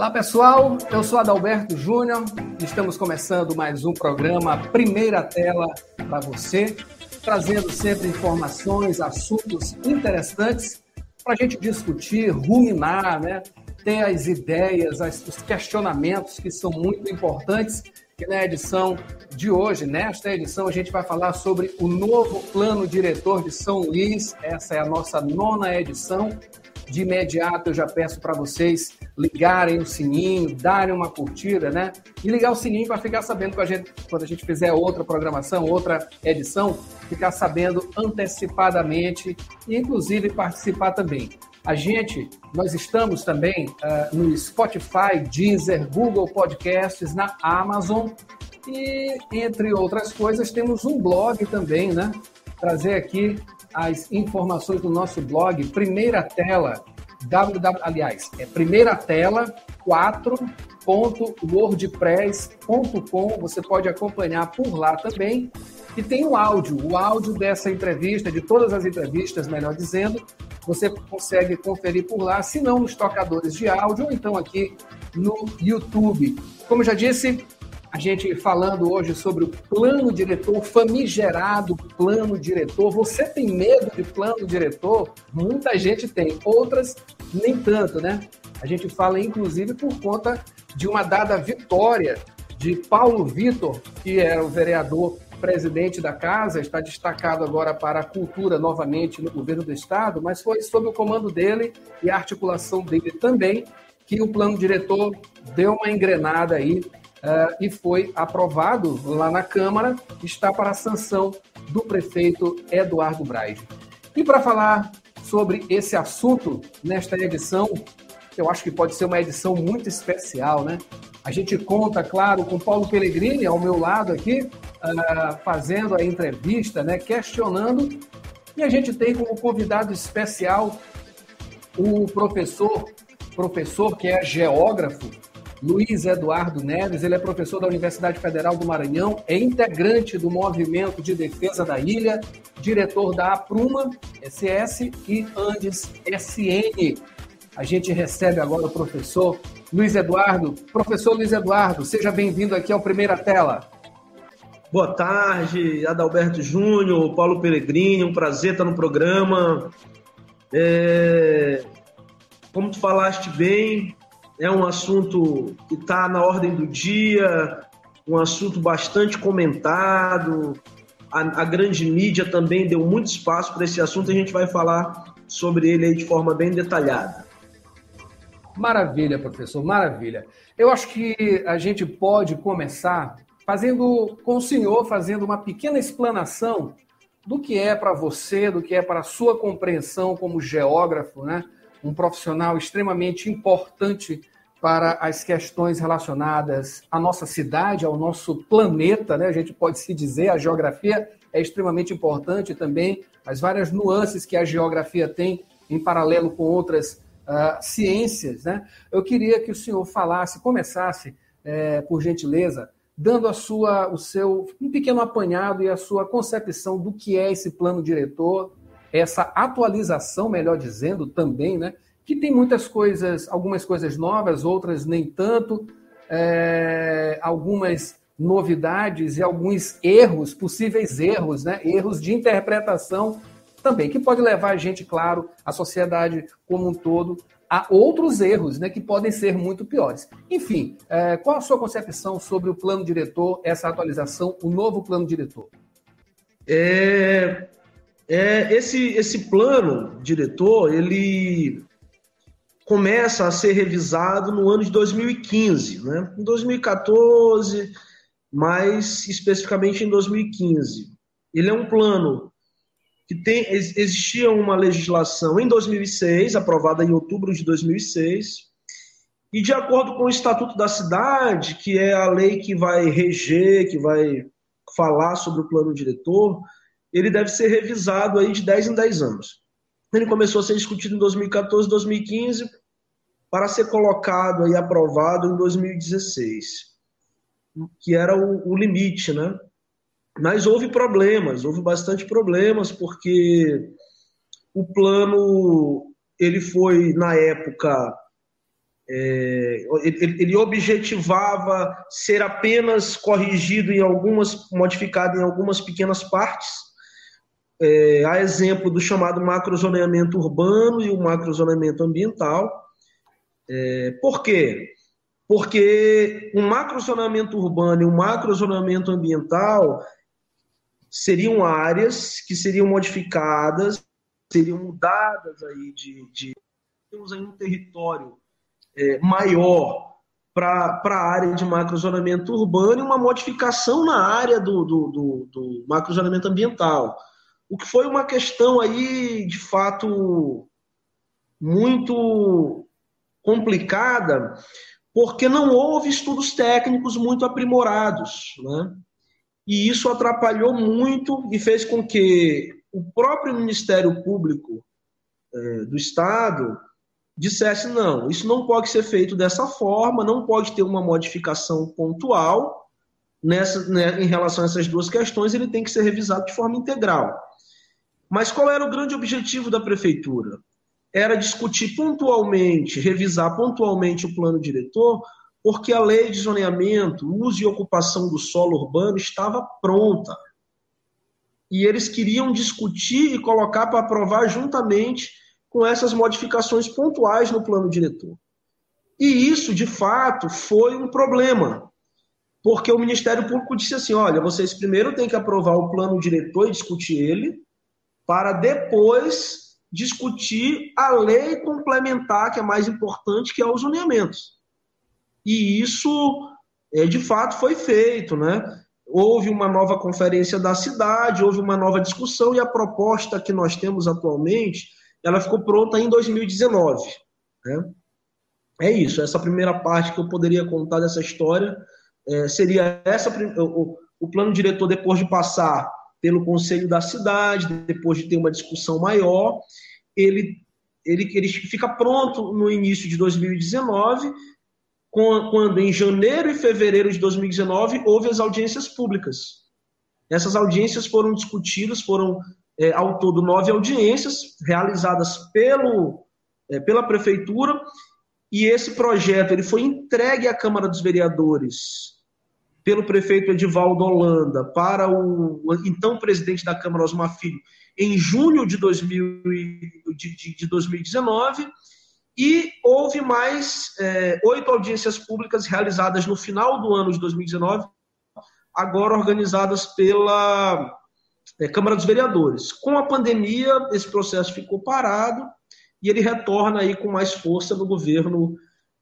Olá pessoal, eu sou Adalberto Júnior, estamos começando mais um programa Primeira Tela para você, trazendo sempre informações, assuntos interessantes para a gente discutir, ruminar, né? ter as ideias, os questionamentos que são muito importantes. E na edição de hoje, nesta edição, a gente vai falar sobre o novo plano diretor de São Luís. Essa é a nossa nona edição. De imediato, eu já peço para vocês ligarem o sininho, darem uma curtida, né? E ligar o sininho para ficar sabendo a gente, quando a gente fizer outra programação, outra edição, ficar sabendo antecipadamente e, inclusive, participar também. A gente, nós estamos também uh, no Spotify, Deezer, Google Podcasts, na Amazon e, entre outras coisas, temos um blog também, né? Trazer aqui as informações do nosso blog, primeira tela, www, aliás, é primeira tela 4.wordpress.com. Você pode acompanhar por lá também. E tem o áudio, o áudio dessa entrevista, de todas as entrevistas, melhor dizendo, você consegue conferir por lá, se não nos tocadores de áudio, ou então aqui no YouTube. Como já disse, a gente falando hoje sobre o plano diretor, famigerado plano diretor. Você tem medo de plano diretor? Muita gente tem, outras nem tanto, né? A gente fala, inclusive, por conta de uma dada vitória de Paulo Vitor, que era o vereador presidente da casa, está destacado agora para a cultura novamente no governo do Estado, mas foi sob o comando dele e a articulação dele também que o plano diretor deu uma engrenada aí uh, e foi aprovado lá na Câmara, está para a sanção do prefeito Eduardo Braide. E para falar sobre esse assunto nesta edição, eu acho que pode ser uma edição muito especial, né? A gente conta, claro, com Paulo Pellegrini ao meu lado aqui, uh, fazendo a entrevista, né, questionando. E a gente tem como convidado especial o professor, professor que é geógrafo, Luiz Eduardo Neves. Ele é professor da Universidade Federal do Maranhão, é integrante do Movimento de Defesa da Ilha, diretor da Apruma SS e Andes SN. A gente recebe agora o professor Luiz Eduardo. Professor Luiz Eduardo, seja bem-vindo aqui ao Primeira Tela. Boa tarde, Adalberto Júnior, Paulo Peregrini, um prazer estar no programa. É, como tu falaste bem, é um assunto que está na ordem do dia, um assunto bastante comentado. A, a, grande mídia também deu muito espaço para esse assunto e a gente vai falar sobre ele de forma bem detalhada. Maravilha, professor, maravilha. Eu acho que a gente pode começar fazendo com o senhor, fazendo uma pequena explanação do que é para você, do que é para a sua compreensão como geógrafo, né? um profissional extremamente importante para as questões relacionadas à nossa cidade, ao nosso planeta, né? A gente pode se dizer, a geografia é extremamente importante também, as várias nuances que a geografia tem em paralelo com outras uh, ciências, né? Eu queria que o senhor falasse, começasse, é, por gentileza, dando a sua, o seu um pequeno apanhado e a sua concepção do que é esse plano diretor, essa atualização, melhor dizendo, também, né? Que tem muitas coisas, algumas coisas novas, outras nem tanto, é, algumas novidades e alguns erros, possíveis erros, né? Erros de interpretação também, que pode levar a gente, claro, a sociedade como um todo, há outros erros né, que podem ser muito piores. Enfim, é, qual a sua concepção sobre o plano diretor, essa atualização, o novo plano diretor? É, é, esse, esse plano diretor, ele começa a ser revisado no ano de 2015, né? em 2014, mais especificamente em 2015. Ele é um plano que tem, existia uma legislação em 2006, aprovada em outubro de 2006, e de acordo com o Estatuto da Cidade, que é a lei que vai reger, que vai falar sobre o plano diretor, ele deve ser revisado aí de 10 em 10 anos. Ele começou a ser discutido em 2014, 2015, para ser colocado e aprovado em 2016, que era o, o limite, né? Mas houve problemas, houve bastante problemas, porque o plano ele foi, na época, é, ele, ele, objetivava ser apenas corrigido em algumas, modificado em algumas pequenas partes, é, a exemplo do chamado macrozoneamento urbano e o macrozoneamento ambiental. É, por quê? Porque o macrozoneamento urbano e o macrozoneamento ambiental seriam áreas que seriam modificadas, seriam mudadas aí de, de temos aí um território é, maior para a área de macrozonamento urbano e uma modificação na área do, do, do, do macrozonamento ambiental. O que foi uma questão aí, de fato, muito complicada, porque não houve estudos técnicos muito aprimorados. Né? E isso atrapalhou muito e fez com que o próprio Ministério Público é, do Estado dissesse: não, isso não pode ser feito dessa forma, não pode ter uma modificação pontual nessa, né, em relação a essas duas questões, ele tem que ser revisado de forma integral. Mas qual era o grande objetivo da prefeitura? Era discutir pontualmente, revisar pontualmente o plano diretor, porque a lei de zoneamento, uso e ocupação do solo urbano estava pronta. E eles queriam discutir e colocar para aprovar juntamente com essas modificações pontuais no plano diretor. E isso, de fato, foi um problema, porque o Ministério Público disse assim: olha, vocês primeiro têm que aprovar o plano diretor e discutir ele, para depois discutir a lei complementar, que é mais importante, que é os zoneamentos. E isso, é, de fato, foi feito, né? Houve uma nova conferência da cidade, houve uma nova discussão, e a proposta que nós temos atualmente ela ficou pronta em 2019. Né? É isso, essa primeira parte que eu poderia contar dessa história é, seria essa o, o plano diretor depois de passar pelo conselho da cidade, depois de ter uma discussão maior, ele, ele, ele fica pronto no início de 2019, quando em janeiro e fevereiro de 2019 houve as audiências públicas. Essas audiências foram discutidas, foram é, ao todo nove audiências realizadas pelo, é, pela prefeitura e esse projeto ele foi entregue à Câmara dos Vereadores pelo prefeito Edivaldo Holanda para o então presidente da Câmara Osmar Filho em junho de, 2000, de, de, de 2019 e houve mais é, oito audiências públicas realizadas no final do ano de 2019, agora organizadas pela é, Câmara dos Vereadores. Com a pandemia, esse processo ficou parado e ele retorna aí com mais força no governo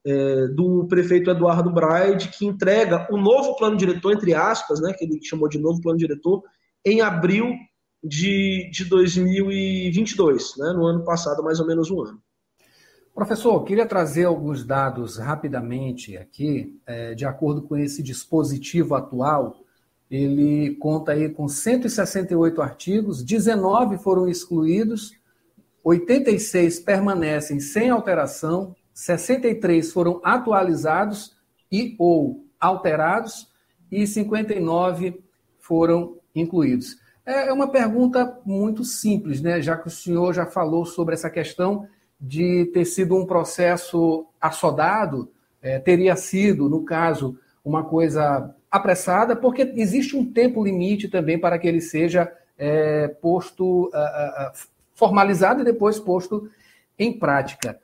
é, do prefeito Eduardo Braide, que entrega o novo plano diretor, entre aspas, né, que ele chamou de novo plano diretor, em abril de, de 2022, né, no ano passado, mais ou menos um ano. Professor, queria trazer alguns dados rapidamente aqui, é, de acordo com esse dispositivo atual ele conta aí com 168 artigos, 19 foram excluídos, 86 permanecem sem alteração, 63 foram atualizados e ou alterados e 59 foram incluídos. É, é uma pergunta muito simples, né? Já que o senhor já falou sobre essa questão de ter sido um processo assodado, é, teria sido, no caso, uma coisa apressada, porque existe um tempo limite também para que ele seja é, posto, formalizado e depois posto em prática.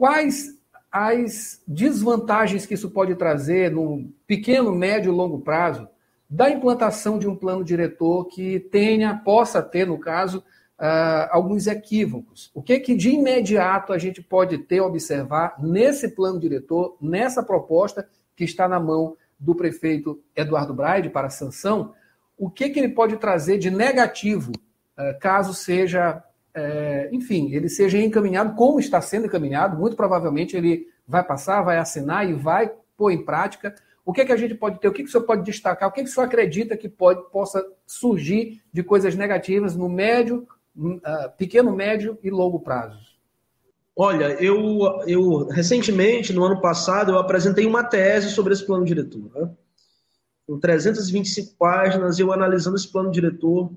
Quais as desvantagens que isso pode trazer no pequeno, médio e longo prazo da implantação de um plano diretor que tenha, possa ter, no caso, uh, alguns equívocos? O que, que de imediato a gente pode ter, observar nesse plano diretor, nessa proposta que está na mão do prefeito Eduardo Braide para sanção, o que, que ele pode trazer de negativo, eh, caso seja, eh, enfim, ele seja encaminhado, como está sendo encaminhado, muito provavelmente ele vai passar, vai assinar e vai pôr em prática. O que, que a gente pode ter? O que, que o senhor pode destacar? O que, que o senhor acredita que pode, possa surgir de coisas negativas no médio, uh, pequeno, médio e longo prazo? Olha, eu, eu recentemente, no ano passado, eu apresentei uma tese sobre esse plano diretor. Né? Com 325 páginas, eu analisando esse plano diretor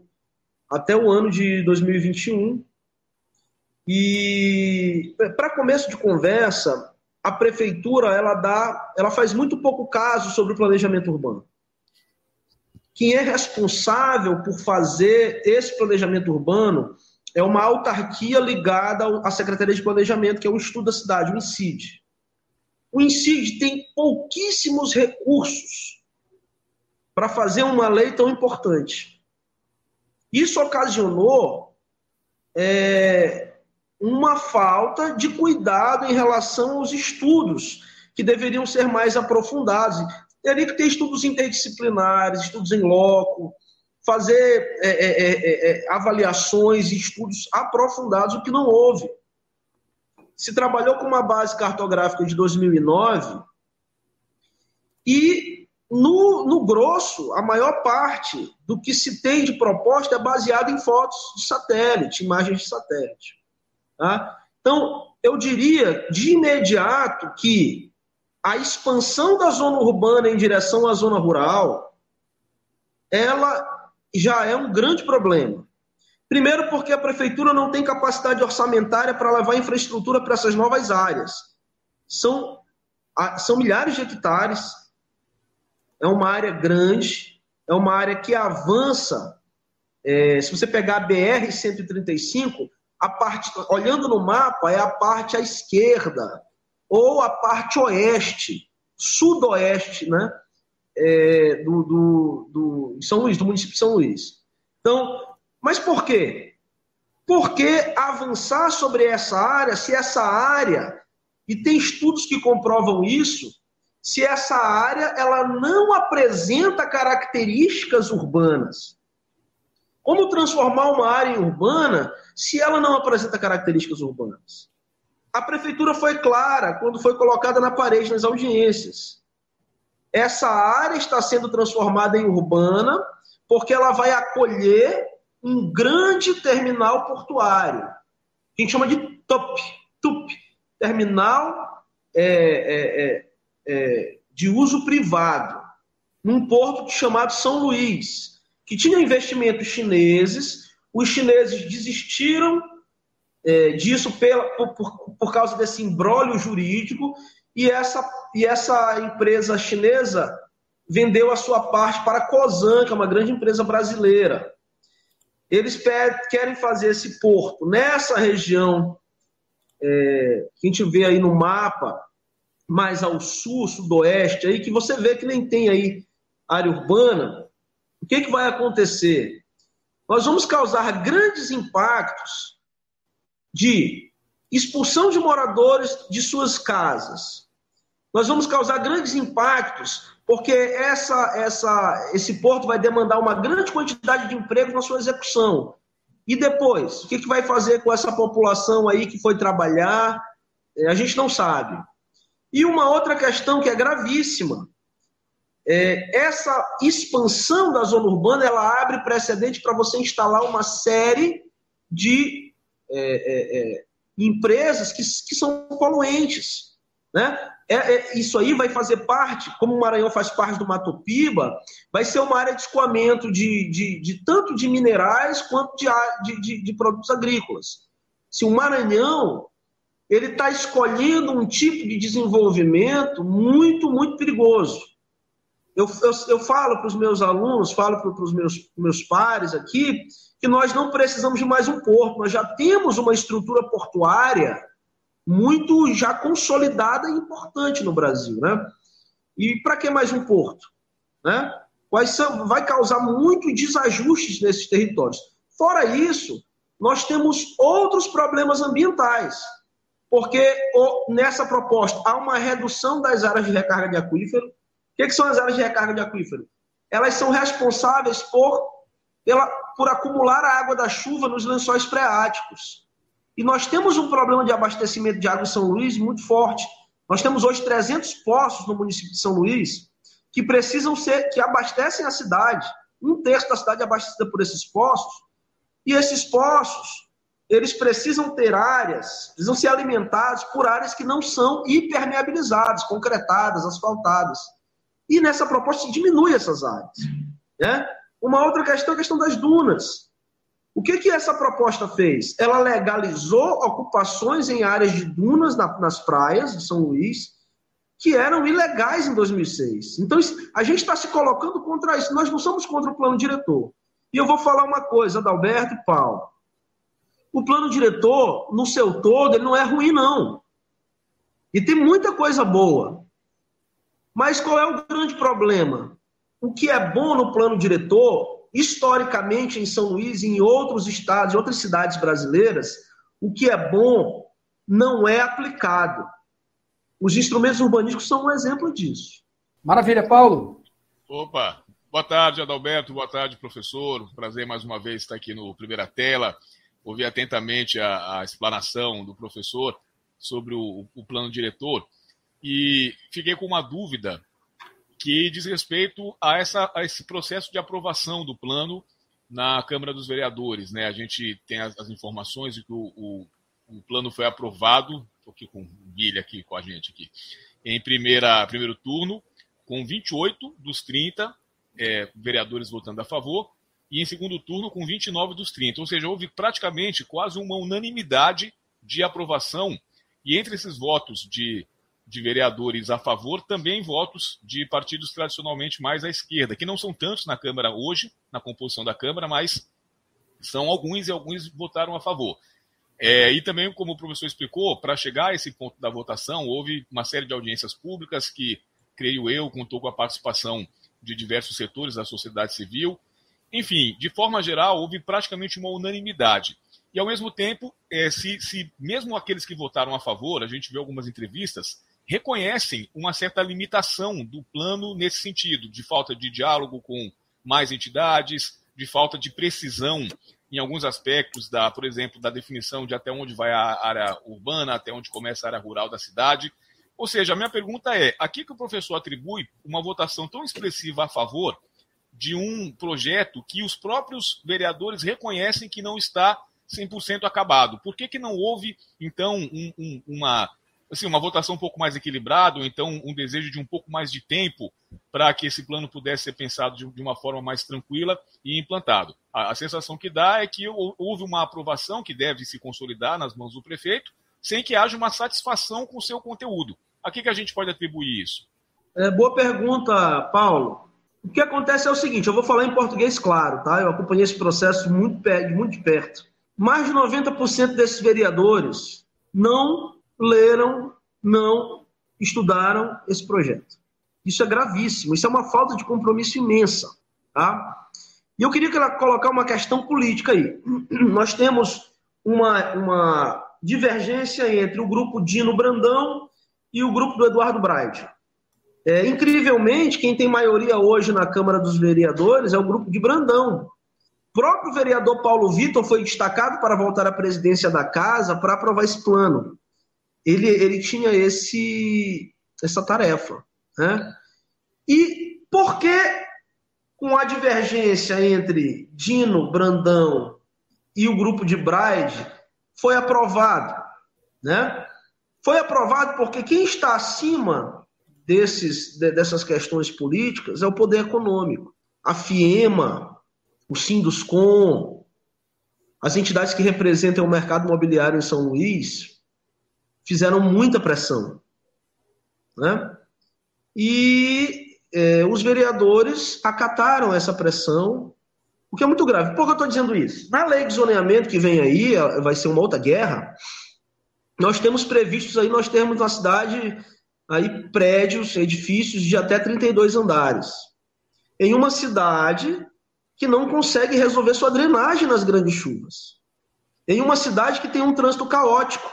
até o ano de 2021. E, para começo de conversa, a prefeitura ela dá, ela faz muito pouco caso sobre o planejamento urbano. Quem é responsável por fazer esse planejamento urbano é uma autarquia ligada à Secretaria de Planejamento, que é o Estudo da Cidade, o INCID. O INCID tem pouquíssimos recursos para fazer uma lei tão importante. Isso ocasionou é, uma falta de cuidado em relação aos estudos, que deveriam ser mais aprofundados. Teria que ter estudos interdisciplinares, estudos em loco, fazer é é, é, é, é, avaliações e estudos aprofundados, o que não houve. Se trabalhou com uma base cartográfica de 2009 e, no, no grosso, a maior parte do que se tem de proposta é baseado em fotos de satélite, imagens de satélite. Tá? Então, eu diria de imediato que a expansão da zona urbana em direção à zona rural, ela já é um grande problema. Primeiro, porque a prefeitura não tem capacidade orçamentária para levar infraestrutura para essas novas áreas. São, são milhares de hectares, é uma área grande, é uma área que avança. É, se você pegar a BR-135, a parte, olhando no mapa, é a parte à esquerda, ou a parte oeste, sudoeste, né? é, do, do, do São Luís, do município de São Luís. Então, mas por quê? Porque avançar sobre essa área, se essa área, e tem estudos que comprovam isso, se essa área ela não apresenta características urbanas. Como transformar uma área em urbana se ela não apresenta características urbanas? A prefeitura foi clara quando foi colocada na parede nas audiências essa área está sendo transformada em urbana porque ela vai acolher um grande terminal portuário, a gente chama de TUP, TUP terminal é, é, é, é, de uso privado, num porto chamado São Luís, que tinha investimentos chineses, os chineses desistiram é, disso pela, por, por, causa desse imbróglio jurídico e essa, e essa empresa chinesa vendeu a sua parte para a Cosan, que é uma grande empresa brasileira. Eles querem fazer esse porto nessa região é, que a gente vê aí no mapa, mais ao sul, sudoeste, aí, que você vê que nem tem aí área urbana. O que, que vai acontecer? Nós vamos causar grandes impactos de expulsão de moradores de suas casas, nós vamos causar grandes impactos, porque essa, essa, esse porto vai demandar uma grande quantidade de empregos na sua execução. E depois, o que, que vai fazer com essa população aí que foi trabalhar? É, a gente não sabe. E uma outra questão que é gravíssima. É, essa expansão da zona urbana ela abre precedente para você instalar uma série de é, é, é empresas que, que são poluentes. Né? É, é, isso aí vai fazer parte, como o Maranhão faz parte do Mato Piba, vai ser uma área de escoamento de, de, de tanto de minerais quanto de, de, de produtos agrícolas. Se o Maranhão ele está escolhendo um tipo de desenvolvimento muito, muito perigoso. Eu, eu, eu falo para os meus alunos, falo para os meus, meus pares aqui, que nós não precisamos de mais um porto, nós já temos uma estrutura portuária muito já consolidada e importante no Brasil, né? E para que mais um porto, né? São, vai causar muito desajustes nesses territórios. Fora isso, nós temos outros problemas ambientais, porque nessa proposta há uma redução das áreas de recarga de aquífero. O que, que são as áreas de recarga de aquífero? Elas são responsáveis por, pela, por acumular a água da chuva nos lençóis freáticos. E nós temos um problema de abastecimento de água em São Luís muito forte. Nós temos hoje 300 poços no município de São Luís que precisam ser, que abastecem a cidade. Um terço da cidade é abastecida por esses poços. E esses poços, eles precisam ter áreas, precisam ser alimentados por áreas que não são hipermeabilizadas, concretadas, asfaltadas. E nessa proposta diminui essas áreas. Né? Uma outra questão é a questão das dunas. O que, que essa proposta fez? Ela legalizou ocupações em áreas de dunas na, nas praias de São Luís, que eram ilegais em 2006. Então, a gente está se colocando contra isso. Nós não somos contra o plano diretor. E eu vou falar uma coisa, Adalberto e Paulo. O plano diretor, no seu todo, ele não é ruim, não. E tem muita coisa boa. Mas qual é o grande problema? O que é bom no plano diretor, historicamente em São Luís e em outros estados, em outras cidades brasileiras, o que é bom não é aplicado. Os instrumentos urbanísticos são um exemplo disso. Maravilha, Paulo. Opa, boa tarde, Adalberto, boa tarde, professor. Prazer mais uma vez estar aqui no Primeira Tela. Ouvi atentamente a, a explanação do professor sobre o, o plano diretor e fiquei com uma dúvida que diz respeito a, essa, a esse processo de aprovação do plano na Câmara dos Vereadores. Né? A gente tem as, as informações de que o, o, o, plano foi aprovado, estou aqui com o Guilherme aqui com a gente aqui, em primeira, primeiro turno, com 28 dos 30 é, vereadores votando a favor, e em segundo turno com 29 dos 30. Ou seja, houve praticamente quase uma unanimidade de aprovação, e entre esses votos de de vereadores a favor, também votos de partidos tradicionalmente mais à esquerda, que não são tantos na Câmara hoje, na composição da Câmara, mas são alguns e alguns votaram a favor. É, e também, como o professor explicou, para chegar a esse ponto da votação, houve uma série de audiências públicas que, creio eu, contou com a participação de diversos setores da sociedade civil. Enfim, de forma geral, houve praticamente uma unanimidade. E, ao mesmo tempo, é, se, se mesmo aqueles que votaram a favor, a gente vê algumas entrevistas, reconhecem uma certa limitação do plano nesse sentido, de falta de diálogo com mais entidades, de falta de precisão em alguns aspectos da, por exemplo, da definição de até onde vai a área urbana, até onde começa a área rural da cidade. Ou seja, a minha pergunta é: aqui que o professor atribui uma votação tão expressiva a favor de um projeto que os próprios vereadores reconhecem que não está 100% acabado? Por que, que não houve, então, um, um, uma assim, uma votação um pouco mais equilibrada, ou então um desejo de um pouco mais de tempo para que esse plano pudesse ser pensado de, de, uma forma mais tranquila e implantado. A, a, sensação que dá é que houve uma aprovação que deve se consolidar nas mãos do prefeito, sem que haja uma satisfação com o seu conteúdo. A que, que a gente pode atribuir isso? É, boa pergunta, Paulo. O que acontece é o seguinte, eu vou falar em português claro, tá? Eu acompanhei esse processo muito, muito de perto. Mais de 90% desses vereadores não leram, não estudaram esse projeto. Isso é gravíssimo, isso é uma falta de compromisso imensa. Tá? E eu queria colocar uma questão política aí. Nós temos uma, uma divergência entre o grupo Dino Brandão e o grupo do Eduardo Braide. É, incrivelmente, quem tem maioria hoje na Câmara dos Vereadores é o grupo de Brandão. O próprio vereador Paulo Vitor foi destacado para voltar à presidência da casa para aprovar esse plano ele, ele tinha esse, essa tarefa. Né? E por que, com a divergência entre Dino, Brandão e o grupo de Bride, foi aprovado? Né? Foi aprovado porque quem está acima desses, dessas questões políticas é o poder econômico. A FIEMA, o Sinduscom, as entidades que representam o mercado imobiliário em São Luís, fizeram muita pressão. Né? E é, os vereadores acataram essa pressão, o que é muito grave. Por que eu estou dizendo isso? Na lei de zoneamento que vem aí, vai ser uma outra guerra, nós temos previstos aí, nós temos na cidade aí prédios, edifícios de até 32 andares. Em uma cidade que não consegue resolver sua drenagem nas grandes chuvas. Em uma cidade que tem um trânsito caótico.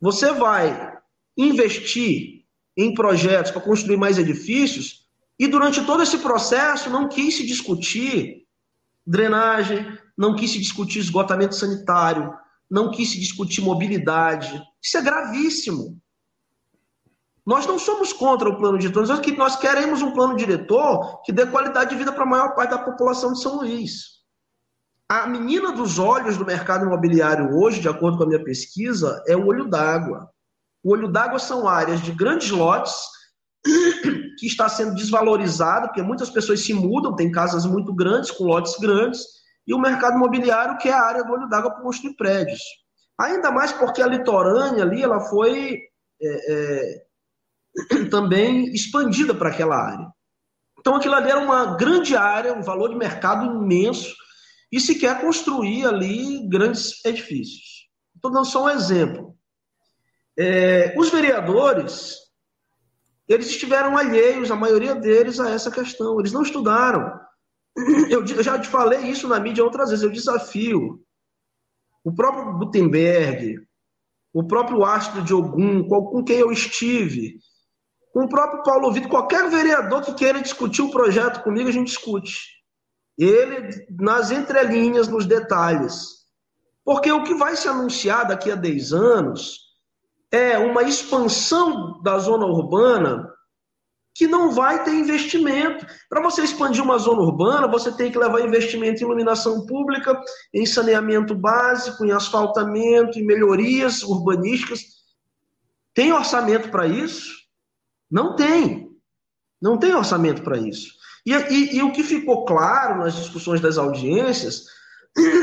Você vai investir em projetos para construir mais edifícios e durante todo esse processo não quis se discutir drenagem, não quis se discutir esgotamento sanitário, não quis se discutir mobilidade. Isso é gravíssimo. Nós não somos contra o plano diretor, nós queremos um plano diretor que dê qualidade de vida para a maior parte da população de São Luís. A menina dos olhos do mercado imobiliário hoje, de acordo com a minha pesquisa, é o olho d'água. O olho d'água são áreas de grandes lotes que está sendo desvalorizado, porque muitas pessoas se mudam, tem casas muito grandes, com lotes grandes, e o mercado imobiliário, que é a área do olho d'água para construir prédios. Ainda mais porque a litorânea ali ela foi é, é, também expandida para aquela área. Então aquilo ali era uma grande área, um valor de mercado imenso, e se quer construir ali grandes edifícios. Estou dando só um exemplo. É, os vereadores, eles estiveram alheios, a maioria deles, a essa questão. Eles não estudaram. Eu, eu já te falei isso na mídia outras vezes. Eu desafio o próprio Gutenberg, o próprio Astro de Ogum, com quem eu estive, com o próprio Paulo Vitor, qualquer vereador que queira discutir o projeto comigo, a gente discute. Ele, nas entrelinhas, nos detalhes. Porque o que vai se anunciar daqui a 10 anos é uma expansão da zona urbana que não vai ter investimento. Para você expandir uma zona urbana, você tem que levar investimento em iluminação pública, em saneamento básico, em asfaltamento, em melhorias urbanísticas. Tem orçamento para isso? Não tem. Não tem orçamento para isso. E, e, e, o que ficou claro nas discussões das audiências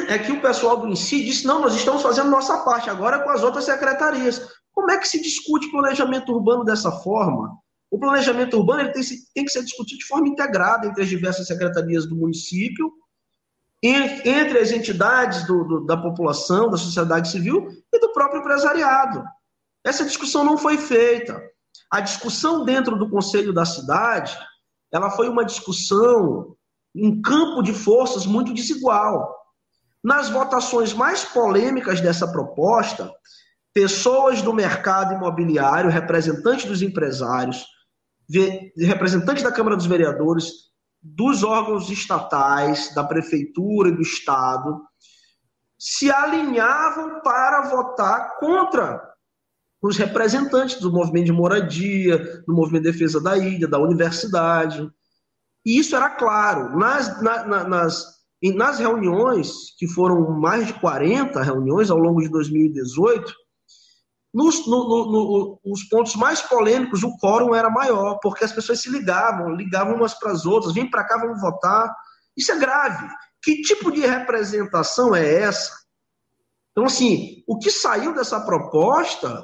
é que o pessoal do INSI disse: não, nós estamos fazendo nossa parte agora com as outras secretarias. Como é que se discute planejamento urbano dessa forma? O planejamento urbano tem, tem, que ser discutido de forma integrada entre as diversas secretarias do município, entre as entidades do, do, da população, da sociedade civil e do próprio empresariado. Essa discussão não foi feita. A discussão dentro do conselho da cidade, ela foi uma discussão em campo de forças muito desigual. Nas votações mais polêmicas dessa proposta, pessoas do mercado imobiliário, representantes dos empresários, representantes da Câmara dos Vereadores, dos órgãos estatais, da prefeitura e do estado, se alinhavam para votar contra os representantes do movimento de moradia, do movimento de defesa da ilha, da universidade. E isso era claro. Nas, na, nas, nas reuniões, que foram mais de 40 reuniões ao longo de 2018, nos, no, no, no, os pontos mais polêmicos, o quórum era maior, porque as pessoas se ligavam, ligavam umas para as outras, vem para cá, vamos votar. Isso é grave. Que tipo de representação é essa? Então, assim, o que saiu dessa proposta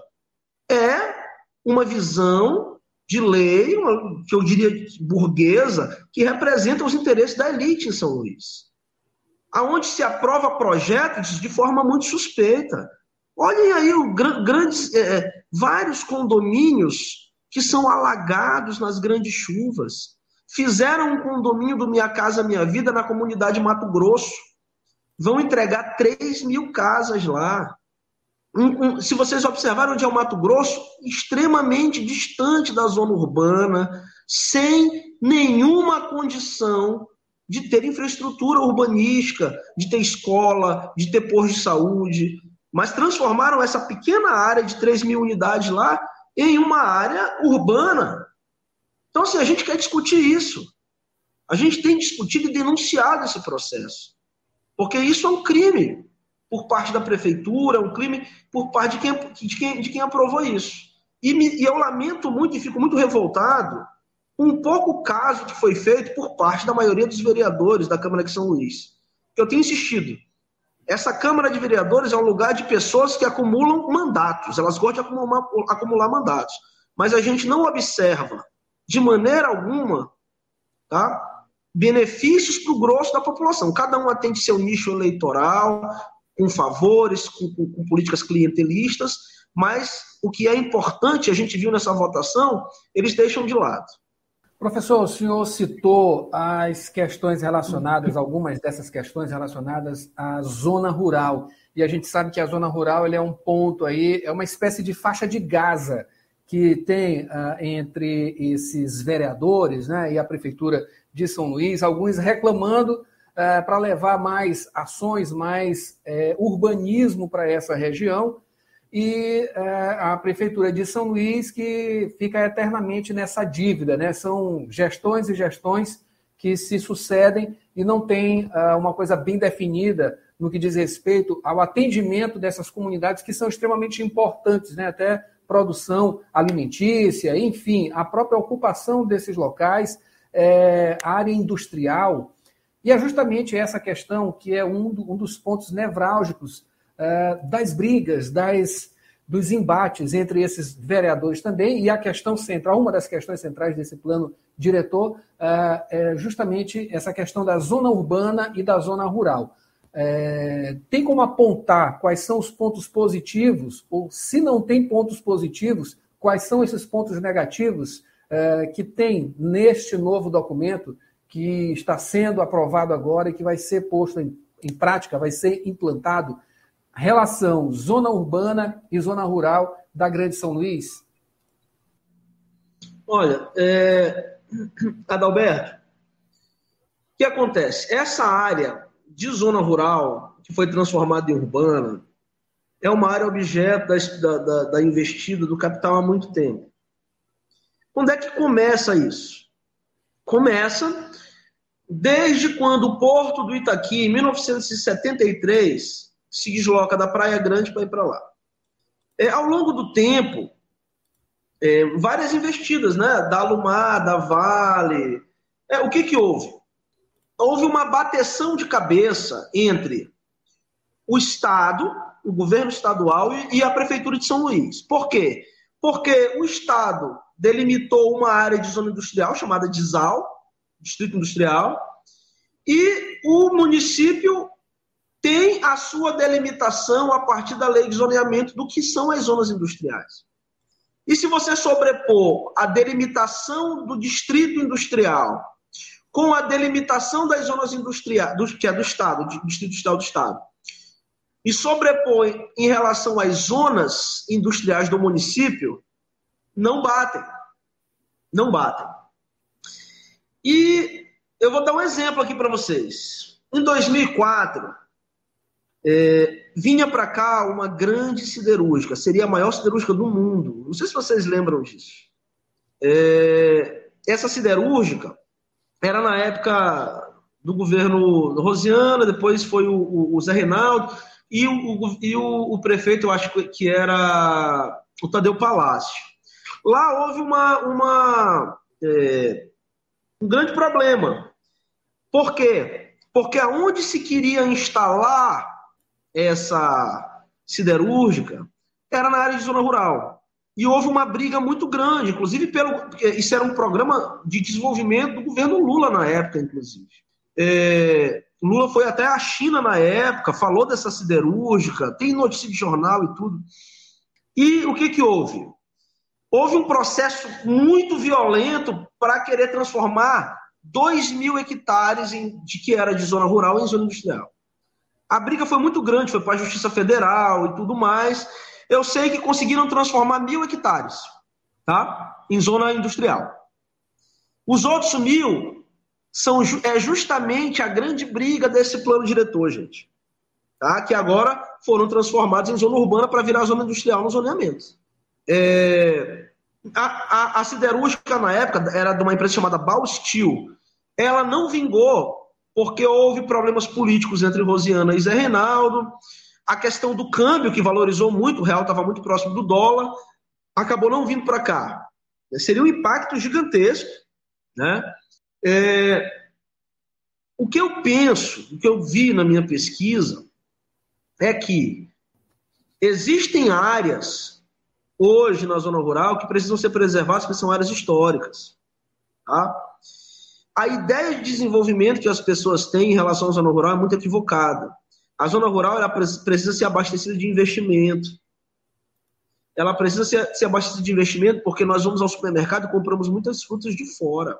é uma visão de lei, uma, que eu diria burguesa, que representa os interesses da elite em São Luís. Aonde se aprova projetos de forma muito suspeita. Olhem aí o, grandes, é, é, vários condomínios que são alagados nas grandes chuvas. Fizeram um condomínio do Minha Casa Minha Vida na comunidade Mato Grosso. Vão entregar 3 mil casas lá. Um, um, se vocês observaram onde é o Mato Grosso, extremamente distante da zona urbana, sem nenhuma condição de ter infraestrutura urbanística, de ter escola, de ter posto de saúde, mas transformaram essa pequena área de 3 mil unidades lá em uma área urbana. Então, assim, a gente quer discutir isso. A gente tem discutido e denunciado esse processo. Porque isso é um crime por parte da prefeitura, um crime por parte de quem, de quem, de quem aprovou isso. E, me, e eu lamento muito e fico muito revoltado com um pouco caso que foi feito por parte da maioria dos vereadores da Câmara de São Luís. Eu tenho insistido. Essa Câmara de Vereadores é um lugar de pessoas que acumulam mandatos, elas gostam de acumular, acumular mandatos. Mas a gente não observa, de maneira alguma, tá? benefícios para o grosso da população. Cada um atende seu nicho eleitoral, com favores, com, com, com políticas clientelistas, mas o que é importante, a gente viu nessa votação, eles deixam de lado. Professor, o senhor citou as questões relacionadas, algumas dessas questões relacionadas à zona rural. E a gente sabe que a zona rural é um ponto aí, é uma espécie de faixa de Gaza que tem uh, entre esses vereadores né, e a Prefeitura de São Luís, alguns reclamando uh, para levar mais ações, mais uh, urbanismo para essa região, e é, a Prefeitura de São Luís que fica eternamente nessa dívida, né? São gestões e gestões que se sucedem e não tem é, uma coisa bem definida no que diz respeito ao atendimento dessas comunidades que são extremamente importantes, né? Até produção alimentícia, enfim, a própria ocupação desses locais, é, área industrial. E é justamente essa questão que é um, do, um dos pontos nevrálgicos uh, das brigas, das, dos embates entre esses vereadores também, e a questão central, uma das questões centrais desse plano diretor, uh, é justamente essa questão da zona urbana e da zona rural. É, tem como apontar quais são os pontos positivos, ou se não tem pontos positivos, quais são esses pontos negativos é, que tem neste novo documento que está sendo aprovado agora e que vai ser posto em, em prática, vai ser implantado, relação zona urbana e zona rural da Grande São Luís? Olha, é... Adalberto, o que acontece? Essa área de zona rural, que foi transformada em urbana, é uma área objeto da, da, da investida do capital há muito tempo. Quando é que começa isso? Começa desde quando o porto do Itaqui, em 1973, se desloca da Praia Grande para ir para lá. É, ao longo do tempo, é, várias investidas, né? Da Lumar, da Vale. É, o que, que houve? Houve uma bateção de cabeça entre o Estado, o governo estadual e, e a Prefeitura de São Luís. Por quê? Porque o Estado delimitou uma área de zona industrial chamada de ZAL, Distrito Industrial, e o município tem a sua delimitação a partir da lei de zoneamento do que são as zonas industriais. E se você sobrepor a delimitação do distrito industrial com a delimitação das zonas industriais, do, que é do Estado, do Distrito Industrial do Estado, e sobrepõe em relação às zonas industriais do município, não batem. Não batem. E eu vou dar um exemplo aqui para vocês. Em 2004, é, vinha para cá uma grande siderúrgica, seria a maior siderúrgica do mundo. Não sei se vocês lembram disso. É, essa siderúrgica era na época do governo Rosiana, depois foi o, o Zé Reinaldo e, o, e o, o, prefeito, eu acho que era o Tadeu Palácio. Lá houve uma, uma é, um grande problema. Por quê? Porque aonde se queria instalar essa siderúrgica era na área de zona rural. E houve uma briga muito grande, inclusive pelo. Isso era um programa de desenvolvimento do governo Lula na época, inclusive. É, Lula foi até a China na época, falou dessa siderúrgica, tem notícia de jornal e tudo. E o que, que houve? Houve um processo muito violento para querer transformar 2 mil hectares em, de que era de zona rural em zona industrial. A briga foi muito grande, foi para a Justiça Federal e tudo mais. Eu sei que conseguiram transformar mil hectares tá? em zona industrial. Os outros mil são, é justamente a grande briga desse plano diretor, gente. Tá? Que agora foram transformados em zona urbana para virar zona industrial no zoneamento. É, a, a, a, siderúrgica, na época, era de uma empresa chamada Ball Steel. Ela não vingou porque houve problemas políticos entre Rosiana e Zé Reinaldo. A questão do câmbio, que valorizou muito, o real estava muito próximo do dólar, acabou não vindo para cá. Seria um impacto gigantesco. Né? É, o que eu penso, o que eu vi na minha pesquisa, é que existem áreas hoje na zona rural que precisam ser preservadas, porque são áreas históricas. Tá? A ideia de desenvolvimento que as pessoas têm em relação à zona rural é muito equivocada. A zona rural ela precisa ser abastecida de investimento. Ela precisa ser, ser abastecida de investimento porque nós vamos ao supermercado e compramos muitas frutas de fora.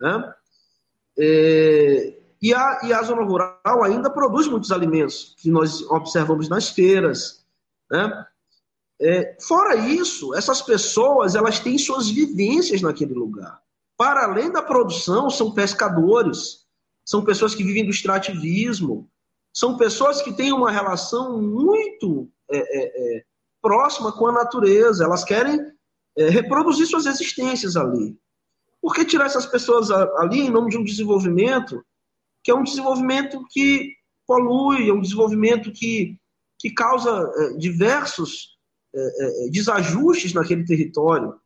Né? É, e, a, e a zona rural ainda produz muitos alimentos que nós observamos nas feiras. Né? É, fora isso, essas pessoas elas têm suas vivências naquele lugar. Para além da produção, são pescadores, são pessoas que vivem do extrativismo, são pessoas que têm uma relação muito é, é, é próxima com a natureza. Elas querem é, reproduzir suas existências ali. Por que tirar essas pessoas ali em nome de um desenvolvimento que é um desenvolvimento que polui, é um desenvolvimento que, que causa é, diversos é, é, é, desajustes naquele território.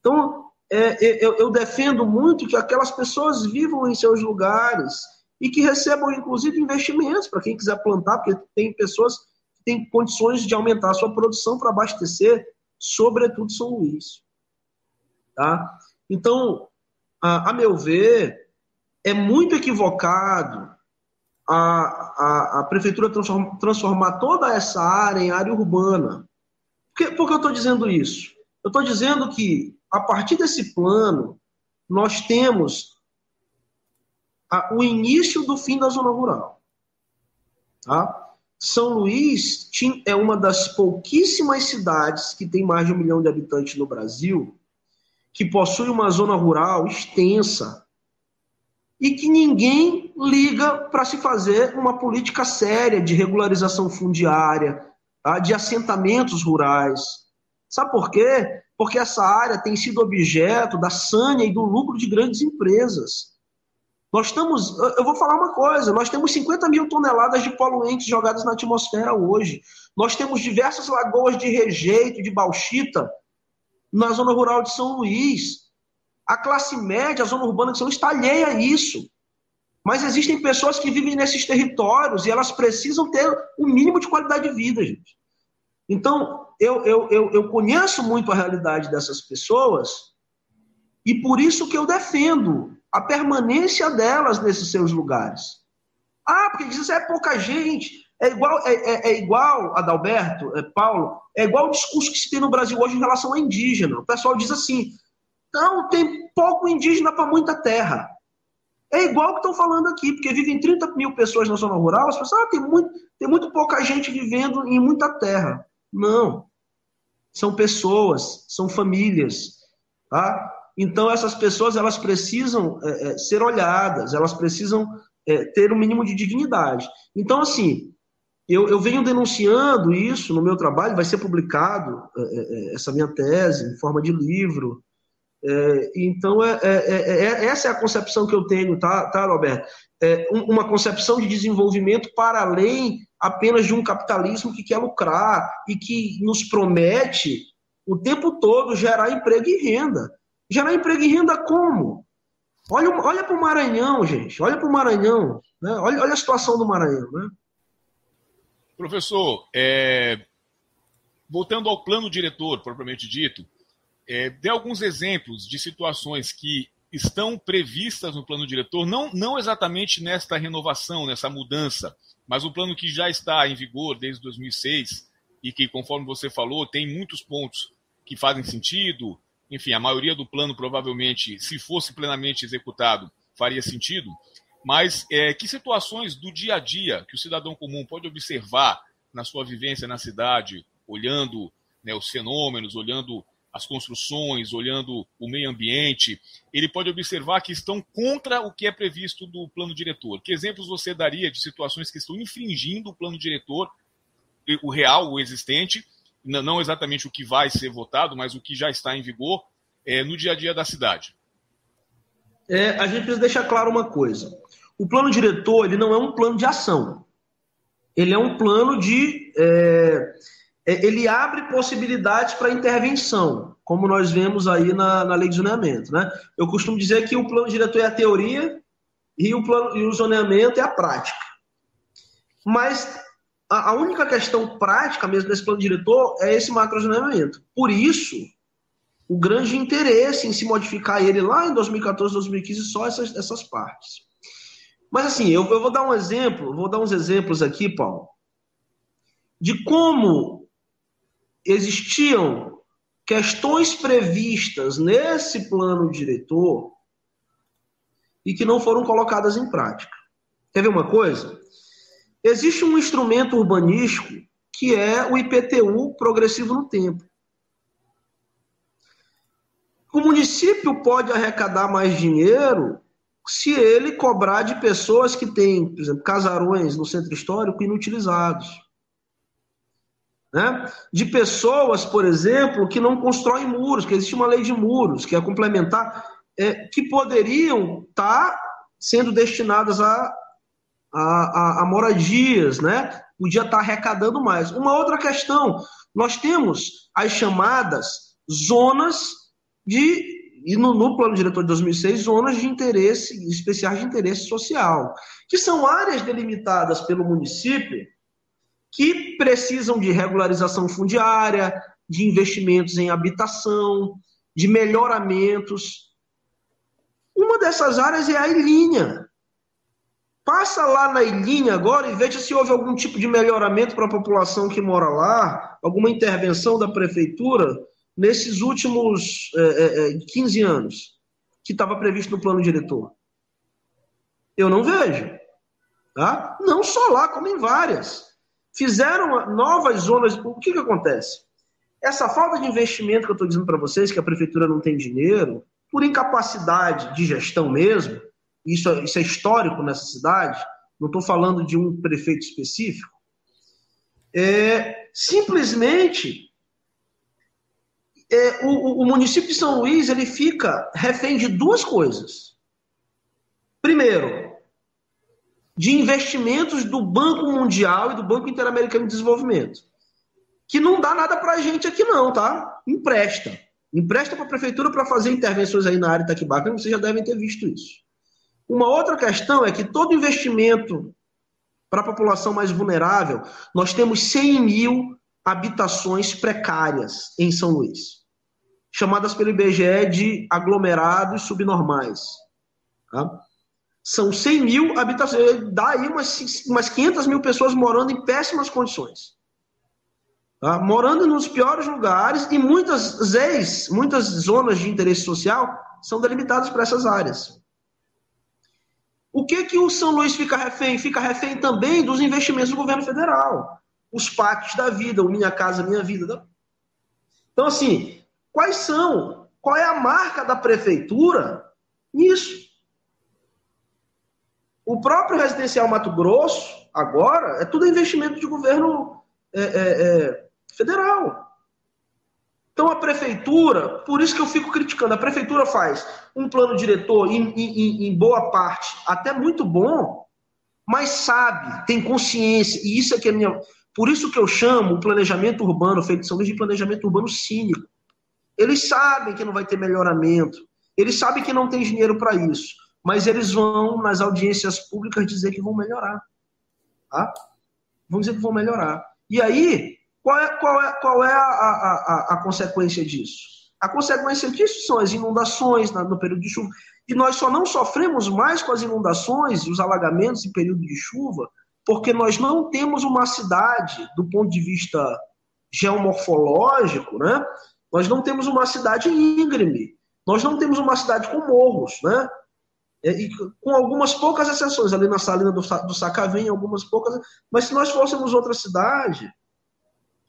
Então, é, eu, eu, defendo muito que aquelas pessoas vivam em seus lugares e que recebam, inclusive, investimentos para quem quiser plantar, porque tem pessoas que têm condições de aumentar a sua produção para abastecer, sobretudo São Luís. Tá? Então, a, a meu ver, é muito equivocado a, a, a prefeitura transform, transformar toda essa área em área urbana. Por que, por que eu estou dizendo isso? Eu estou dizendo que, a partir desse plano, nós temos a, o início do fim da zona rural. Tá? São Luís é uma das pouquíssimas cidades que tem mais de um milhão de habitantes no Brasil que possui uma zona rural extensa e que ninguém liga para se fazer uma política séria de regularização fundiária? De assentamentos rurais. Sabe por quê? Porque essa área tem sido objeto da sânia e do lucro de grandes empresas. Nós estamos, eu vou falar uma coisa, nós temos 50 mil toneladas de poluentes jogadas na atmosfera hoje. Nós temos diversas lagoas de rejeito, de bauxita, na zona rural de São Luís. A classe média, a zona urbana de São Luís está alheia a isso. Mas existem pessoas que vivem nesses territórios e elas precisam ter o um mínimo de qualidade de vida, gente. Então, eu, eu, eu, eu conheço muito a realidade dessas pessoas e por isso que eu defendo a permanência delas nesses seus lugares. Ah, porque diz é pouca gente. É igual, é, é, é igual, Adalberto, é, Paulo, é igual o discurso que se tem no Brasil hoje em relação a indígena. O pessoal diz assim: não, tem pouco indígena para muita terra. É igual que estão falando aqui, porque vivem 30 mil pessoas na zona rural, as pessoas, ah, tem muito, tem muito pouca gente vivendo em muita terra. Não. São pessoas, são famílias. Tá? Então, essas pessoas elas precisam é, é, ser olhadas, elas precisam é, ter um mínimo de dignidade. Então, assim, eu, eu, venho denunciando isso no meu trabalho, vai ser publicado é, é, essa minha tese em forma de livro. então, essa é a concepção que eu tenho, tá, tá Roberto? uma concepção de desenvolvimento para além apenas de um capitalismo que quer lucrar e que nos promete o tempo todo gerar emprego e renda. Gerar emprego e renda como? Olha, olha para o Maranhão, gente. Olha para o Maranhão. Né? Olha, olha a situação do Maranhão. Né? Professor, é... voltando ao plano diretor, propriamente dito, é... dê alguns exemplos de situações que estão previstas no plano diretor, não, não exatamente nesta renovação, nessa mudança, mas o plano que já está em vigor desde 2006 e que, conforme você falou, tem muitos pontos que fazem sentido, enfim, a maioria do plano provavelmente, se fosse plenamente executado, faria sentido. Mas é, que situações do dia a dia que o cidadão comum pode observar na sua vivência na cidade, olhando né, os fenômenos, olhando as construções, olhando o meio ambiente, ele pode observar que estão contra o que é previsto do plano diretor. Que exemplos você daria de situações que estão infringindo o plano diretor, o real, o existente, não exatamente o que vai ser votado, mas o que já está em vigor é, no dia a dia da cidade. É, a gente precisa deixar claro uma coisa. O plano diretor ele não é um plano de ação. Ele é um plano de. É, ele abre possibilidades para intervenção, como nós vemos aí na, na lei de zoneamento. Né? Eu costumo dizer que o plano diretor é a teoria e o, plano, e o zoneamento é a prática. Mas a, única questão prática mesmo desse plano diretor é esse macrozoneamento. Por isso, o grande interesse em se modificar ele lá em 2014, 2015, só essas, essas partes. Mas assim, eu, eu vou dar um exemplo, vou dar uns exemplos aqui, Paulo, de como existiam questões previstas nesse plano diretor e que não foram colocadas em prática. Quer ver uma coisa? Existe um instrumento urbanístico que é o IPTU progressivo no tempo. O município pode arrecadar mais dinheiro se ele cobrar de pessoas que têm, por exemplo, casarões no centro histórico inutilizados. Né? De pessoas, por exemplo, que não constroem muros, que existe uma lei de muros, que é complementar, é, que poderiam estar tá sendo destinadas a a, a, a moradias, né? Podia estar arrecadando mais. Uma outra questão, nós temos as chamadas zonas de e no, no, plano diretor de 2006, zonas de interesse, especiais de interesse social, que são áreas delimitadas pelo município que precisam de regularização fundiária, de investimentos em habitação, de melhoramentos. Uma dessas áreas é a Ilhinha. Passa lá na Ilhinha agora e veja se houve algum tipo de melhoramento para a população que mora lá, alguma intervenção da prefeitura nesses últimos é, é, 15 é, anos, que estava previsto no plano diretor. Eu não vejo. Tá? Não só lá, como em várias. Fizeram novas zonas. O que, que acontece? Essa falta de investimento que eu estou dizendo para vocês, que a prefeitura não tem dinheiro, por incapacidade de gestão mesmo, isso, é, isso é histórico nessa cidade, não estou falando de um prefeito específico, é, simplesmente é, o, o, município de São Luís ele fica refém de duas coisas. Primeiro, de investimentos do Banco Mundial e do Banco Interamericano de Desenvolvimento. Que não dá nada para a gente aqui, não, tá? Empresta. Empresta para a prefeitura para fazer intervenções aí na área de Itaquibacana, vocês já devem ter visto isso. Uma outra questão é que todo investimento para a população mais vulnerável, nós temos 100 mil habitações precárias em São Luís, chamadas pelo IBGE de aglomerados subnormais. Tá? São 100 mil habitações. Dá aí umas, umas 500 mil pessoas morando em péssimas condições. Tá? Morando nos piores lugares e muitas vezes, muitas zonas de interesse social são delimitadas para essas áreas. O que que o São Luís fica refém? Fica refém também dos investimentos do governo federal. Os pactos da vida, o Minha Casa Minha Vida. Então, assim, quais são? Qual é a marca da prefeitura nisso? O próprio residencial Mato Grosso, agora, é tudo investimento de governo é, é, é, federal. Então a prefeitura, por isso que eu fico criticando, a prefeitura faz um plano diretor, em, em, em boa parte, até muito bom, mas sabe, tem consciência, e isso é que é minha. Por isso que eu chamo o planejamento urbano, feito São Luís, de planejamento urbano cínico. Eles sabem que não vai ter melhoramento, eles sabem que não tem dinheiro para isso mas eles vão nas audiências públicas dizer que vão melhorar. Tá? Vão dizer que vão melhorar. E aí, qual é, qual é, qual é a, a, a, a consequência disso? A consequência disso são as inundações no período de chuva. E nós só não sofremos mais com as inundações e os alagamentos em período de chuva, porque nós não temos uma cidade, do ponto de vista geomorfológico, né? nós não temos uma cidade íngreme, nós não temos uma cidade com morros. Né? É, e com algumas poucas exceções, ali na Salina do, do Sacavém, algumas poucas, mas se nós fôssemos outra cidade,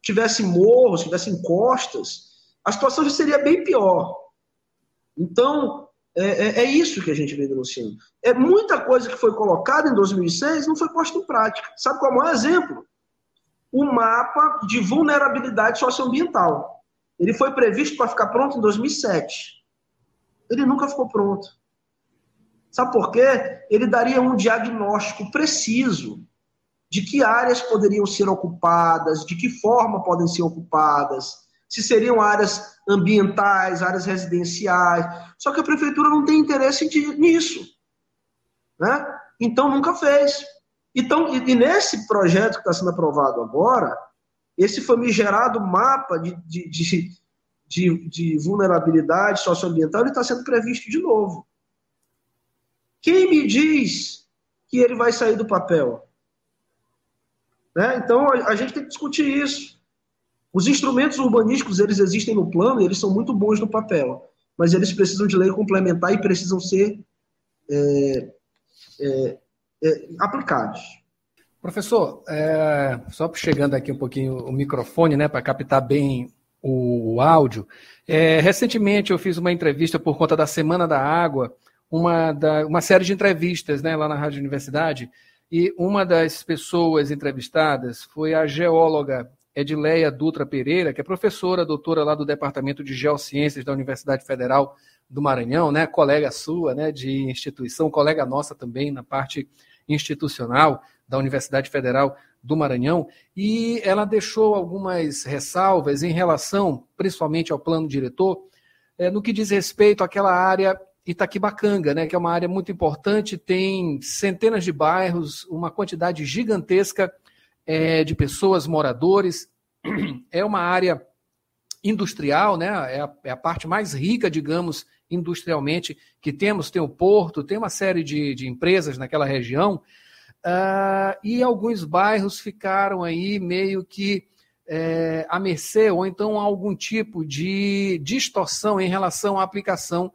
tivesse morros, tivesse encostas, a situação já seria bem pior. Então, é, é, é, isso que a gente vem denunciando. É muita coisa que foi colocada em 2006 não foi posta em prática. Sabe qual é o maior exemplo? O mapa de vulnerabilidade socioambiental. Ele foi previsto para ficar pronto em 2007. Ele nunca ficou pronto. Sabe por quê? Ele daria um diagnóstico preciso de que áreas poderiam ser ocupadas, de que forma podem ser ocupadas, se seriam áreas ambientais, áreas residenciais. Só que a prefeitura não tem interesse nisso. Né? Então nunca fez. Então, e, nesse projeto que está sendo aprovado agora, esse famigerado mapa de, de, de, de, de vulnerabilidade socioambiental está sendo previsto de novo. Quem me diz que ele vai sair do papel? Né? Então, a, gente tem que discutir isso. Os instrumentos urbanísticos, eles existem no plano eles são muito bons no papel, mas eles precisam de lei complementar e precisam ser é, é, é, aplicados. Professor, é, só chegando aqui um pouquinho o microfone, né, para captar bem o, o áudio. É, recentemente eu fiz uma entrevista por conta da Semana da Água uma, da, uma série de entrevistas né, lá na Rádio Universidade, e uma das pessoas entrevistadas foi a geóloga Edileia Dutra Pereira, que é professora, doutora lá do Departamento de Geociências da Universidade Federal do Maranhão, né, colega sua né, de instituição, colega nossa também na parte institucional da Universidade Federal do Maranhão, e ela deixou algumas ressalvas em relação, principalmente ao plano diretor, é, no que diz respeito àquela área Itaquibacanga, né, que é uma área muito importante, tem centenas de bairros, uma quantidade gigantesca é, de pessoas, moradores. É uma área industrial, né, é a, é a, parte mais rica, digamos, industrialmente que temos. Tem o porto, tem uma série de, de empresas naquela região, uh, e alguns bairros ficaram aí meio que é, à mercê ou então algum tipo de distorção em relação à aplicação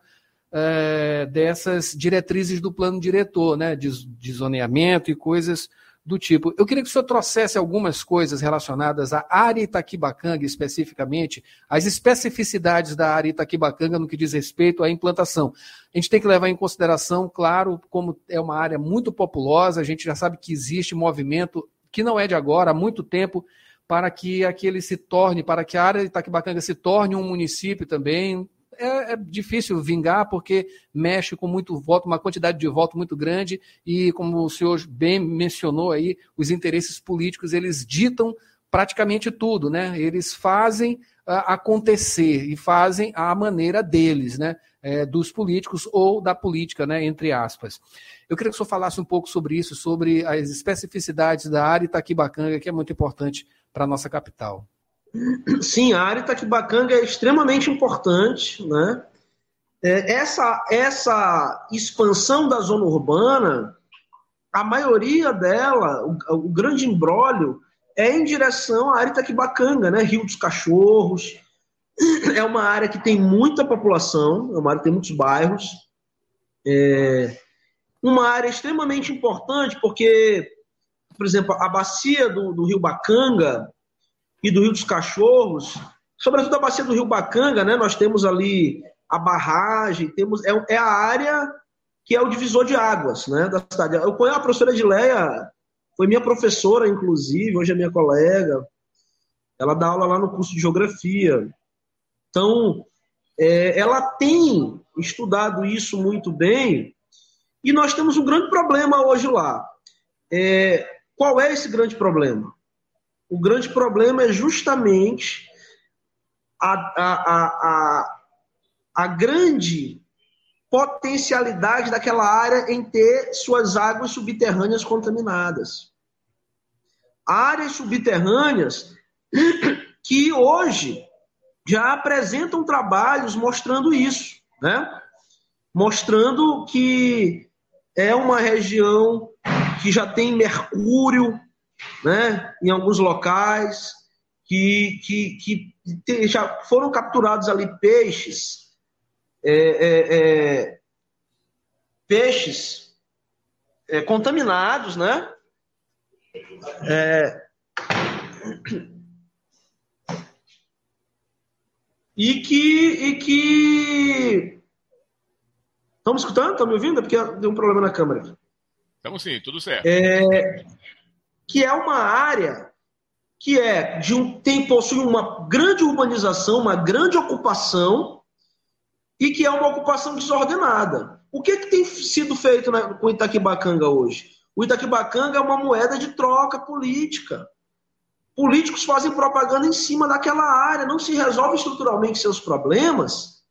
é, dessas diretrizes do plano diretor, né, de, de zoneamento e coisas do tipo. Eu queria que o senhor trouxesse algumas coisas relacionadas à área Itaquibacanga especificamente, as especificidades da área Itaquibacanga no que diz respeito à implantação. A gente tem que levar em consideração, claro, como é uma área muito populosa, a gente já sabe que existe movimento que não é de agora, há muito tempo, para que aquele se torne, para que a área Itaquibacanga se torne um município também. É, é, difícil vingar porque mexe com muito voto, uma quantidade de voto muito grande e, como o senhor bem mencionou aí, os interesses políticos eles ditam praticamente tudo, né? Eles fazem uh, acontecer e fazem à maneira deles, né? É, dos políticos ou da política, né? Entre aspas. Eu queria que o senhor falasse um pouco sobre isso, sobre as especificidades da área Itaquibacanga, que é muito importante para a nossa capital. Sim, a área Itaquibacanga é extremamente importante. Né? É, essa, essa expansão da zona urbana, a maioria dela, o, o grande embrólio, é em direção à área Itaquibacanga, né? Rio dos Cachorros. É uma área que tem muita população, é uma área que tem muitos bairros. É uma área extremamente importante porque por exemplo, a bacia do, do Rio Bacanga e do Rio dos Cachorros, sobretudo a bacia do Rio Bacanga, né, nós temos ali a barragem, temos é, é a área que é o divisor de águas né, da cidade. Eu conheço a professora Edileia, foi minha professora, inclusive, hoje é minha colega. Ela dá aula lá no curso de geografia. Então, é, ela tem estudado isso muito bem, e nós temos um grande problema hoje lá. É, qual é esse grande problema? O grande problema é justamente a, a, a, a, grande potencialidade daquela área em ter suas águas subterrâneas contaminadas. Áreas subterrâneas que hoje já apresentam trabalhos mostrando isso, né? Mostrando que é uma região que já tem mercúrio né, em alguns locais, que, que, que já foram capturados ali peixes, é, é, é, peixes é, contaminados, né? É, e que e que estamos escutando? Estão me ouvindo? É porque deu um problema na câmera. Estamos sim, tudo certo. É, que é uma área que é de um, tem, possui uma grande urbanização, uma grande ocupação, e que é uma ocupação desordenada. O que, que tem sido feito na, com Itaquibacanga hoje? O Itaquibacanga é uma moeda de troca política. Políticos fazem propaganda em cima daquela área, não se resolve estruturalmente seus problemas,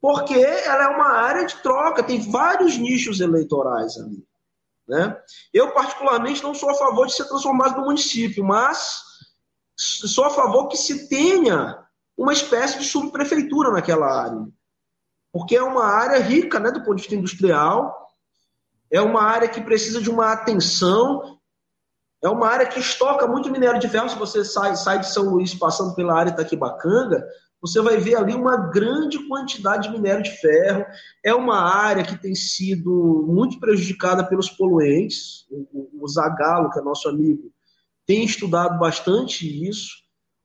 porque ela é uma área de troca, tem vários nichos eleitorais ali. Né? Eu, particularmente, não sou a favor de ser transformado no município, mas sou a favor que se tenha uma espécie de subprefeitura naquela área. Porque é uma área rica né, do ponto de vista industrial, é uma área que precisa de uma atenção, é uma área que estoca muito minério de ferro. Se você sai, sai de São Luís passando pela área Itaquibacanga, você vai ver ali uma grande quantidade de minério de ferro. É uma área que tem sido muito prejudicada pelos poluentes. O, Zagalo, que é nosso amigo, tem estudado bastante isso.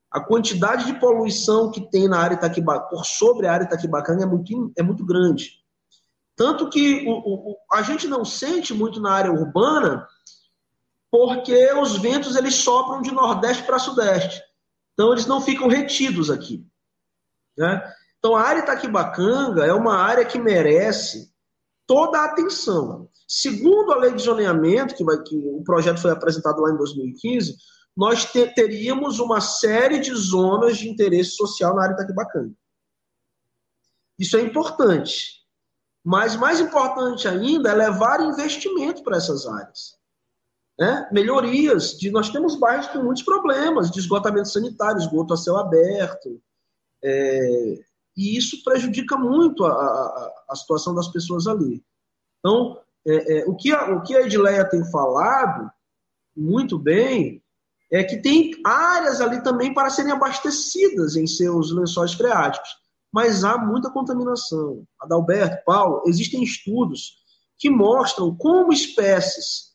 A quantidade de poluição que tem na área Itaquibacanga, por sobre a área Itaquibacanga, é muito, é muito grande. Tanto que o, o, a gente não sente muito na área urbana, porque os ventos eles sopram de nordeste para sudeste. Então eles não ficam retidos aqui. Né? Então, a área Itaquibacanga é uma área que merece toda a atenção. Segundo a lei de zoneamento, que, vai, que o projeto foi apresentado lá em 2015, nós te, teríamos uma série de zonas de interesse social na área Itaquibacanga. Isso é importante. Mas mais importante ainda é levar investimento para essas áreas. Né? Melhorias. De, nós temos bairros com muitos problemas de esgotamento sanitário, esgoto a céu aberto. É, e isso prejudica muito a, a, a, situação das pessoas ali. Então, é, é, o, que a, o que a Edileia tem falado muito bem é que tem áreas ali também para serem abastecidas em seus lençóis freáticos mas há muita contaminação. Adalberto, Paulo, existem estudos que mostram como espécies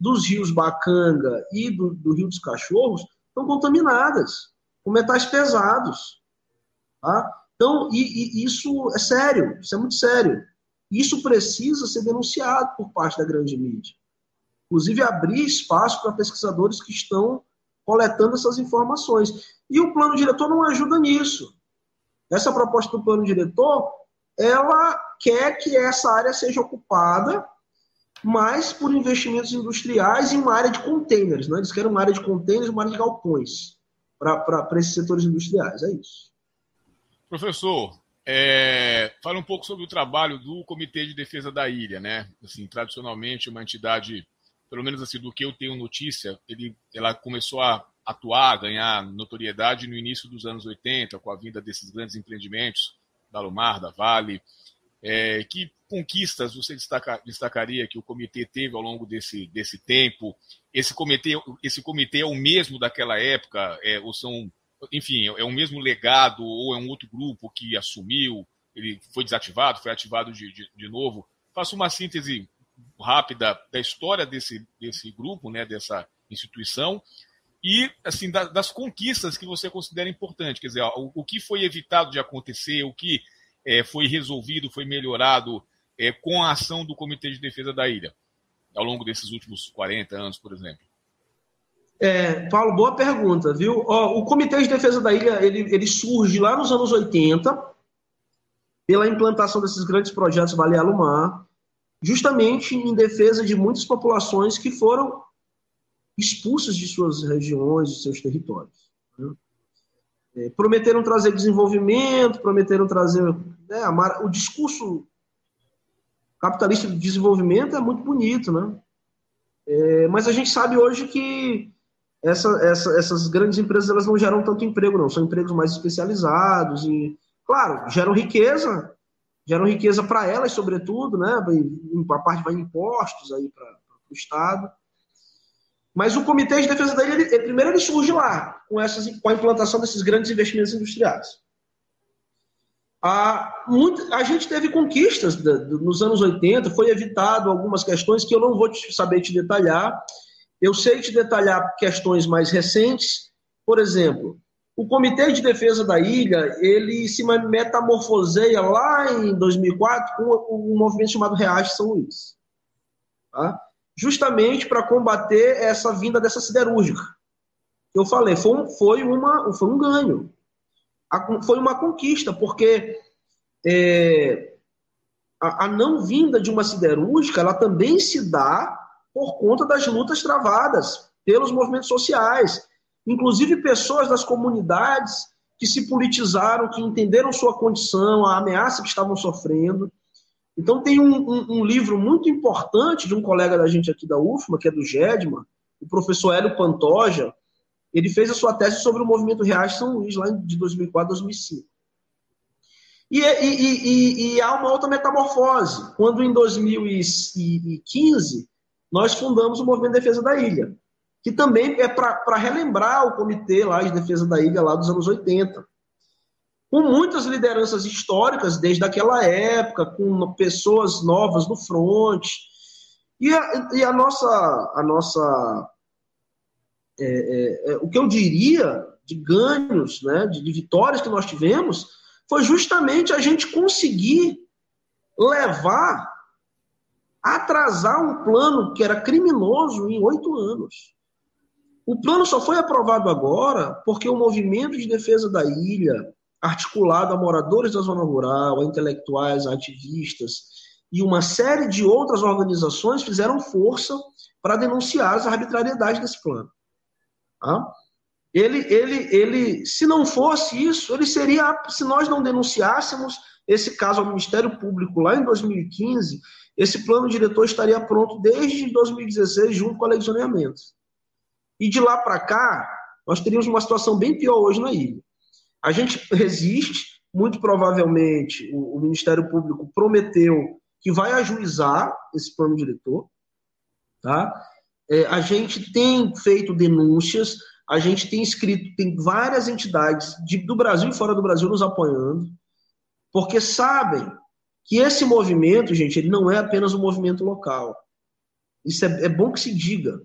dos rios Bacanga e do, do Rio dos Cachorros estão contaminadas com metais pesados. Tá? Então, e, e isso é sério, isso é muito sério. Isso precisa ser denunciado por parte da grande mídia. Inclusive, abrir espaço para pesquisadores que estão coletando essas informações. E o plano diretor não ajuda nisso. Essa proposta do plano diretor, ela quer que essa área seja ocupada mais por investimentos industriais em uma área de containers. Né? Eles querem uma área de containers, uma área de galpões para esses setores industriais. É isso. Professor, é, fala um pouco sobre o trabalho do Comitê de Defesa da Ilha, né? Assim, tradicionalmente uma entidade, pelo menos assim do que eu tenho notícia, ele, ela começou a atuar, ganhar notoriedade no início dos anos 80, com a vinda desses grandes empreendimentos da Lumar, da Vale. É, que conquistas você destaca, destacaria que o comitê teve ao longo desse, desse tempo? Esse comitê, esse comitê é o mesmo daquela época? É, ou são, enfim, é o mesmo legado ou é um outro grupo que assumiu? Ele foi desativado, foi ativado de, de, de novo? Faça uma síntese rápida da história desse, desse grupo, né, dessa instituição, e assim da, das conquistas que você considera importante, quer dizer, o, o, que foi evitado de acontecer, o que é, foi resolvido, foi melhorado é, com a ação do Comitê de Defesa da Ilha, ao longo desses últimos 40 anos, por exemplo. É, Paulo, boa pergunta, viu? Ó, o Comitê de Defesa da Ilha ele, ele surge lá nos anos 80 pela implantação desses grandes projetos Vale Alumar, justamente em defesa de muitas populações que foram expulsas de suas regiões, de seus territórios. Né? É, prometeram trazer desenvolvimento, prometeram trazer. Né, o discurso capitalista de desenvolvimento é muito bonito, né? É, mas a gente sabe hoje que essa, essa, essas grandes empresas elas não geram tanto emprego, não. São empregos mais especializados e, claro, geram riqueza, geram riqueza para elas, sobretudo, né? A parte vai em impostos aí para o Estado. Mas o Comitê de Defesa da Ilha, ele, primeiro ele surge lá, com, essas, com a implantação desses grandes investimentos industriais. A, muito, a gente teve conquistas de, de, nos anos 80, foi evitado algumas questões que eu não vou te, saber te detalhar. Eu sei te detalhar questões mais recentes. Por exemplo, o Comitê de Defesa da Ilha, ele se metamorfoseia lá em 2004 com um movimento chamado Reage São Luís. Tá? justamente para combater essa vinda dessa siderúrgica. Eu falei, foi, um, foi, uma, foi um ganho. foi uma conquista, porque é, a, a não vinda de uma siderúrgica, ela também se dá por conta das lutas travadas pelos movimentos sociais. Inclusive pessoas das comunidades que se politizaram, que entenderam sua condição, a ameaça que estavam sofrendo. Então tem um, um, um, livro muito importante de um colega da gente aqui da UFMA, que é do GEDMA, o professor Hélio Pantoja, ele fez a sua tese sobre o movimento Reais São Luís, lá de 2004 2005. E, e, e, e, há uma outra metamorfose. Quando em 2015 nós fundamos o Movimento de Defesa da Ilha, que também é para relembrar o comitê lá de defesa da ilha lá dos anos 80 com muitas lideranças históricas desde aquela época, com pessoas novas no front. E a, e a nossa, a nossa é, é, é, o que eu diria de ganhos, né, de, de vitórias que nós tivemos, foi justamente a gente conseguir levar, atrasar um plano que era criminoso em oito anos. O plano só foi aprovado agora porque o movimento de defesa da ilha, articulado a moradores da zona rural, a intelectuais, a ativistas e uma série de outras organizações fizeram força para denunciar as arbitrariedades desse plano. Tá? Ele, ele, ele, se não fosse isso, ele seria, se nós não denunciássemos esse caso ao Ministério Público lá em 2015, esse plano diretor estaria pronto desde 2016, junto com a lei de zoneamento. E de lá para cá, nós teríamos uma situação bem pior hoje na ilha. A gente resiste, muito provavelmente o, o Ministério Público prometeu que vai ajuizar esse plano diretor, tá? É, a gente tem feito denúncias, a gente tem escrito, tem várias entidades de, do Brasil e fora do Brasil nos apoiando, porque sabem que esse movimento, gente, ele não é apenas um movimento local. Isso é, é bom que se diga.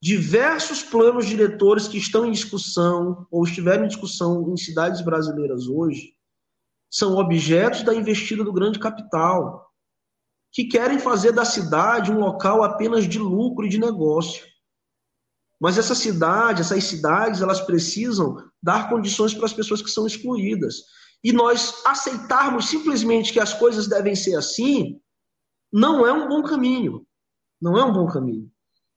Diversos planos diretores que estão em discussão ou estiveram em discussão em cidades brasileiras hoje são objetos da investida do grande capital, que querem fazer da cidade um local apenas de lucro e de negócio. Mas essa cidade, essas cidades, elas precisam dar condições para as pessoas que são excluídas. E nós aceitarmos simplesmente que as coisas devem ser assim, não é um bom caminho. Não é um bom caminho.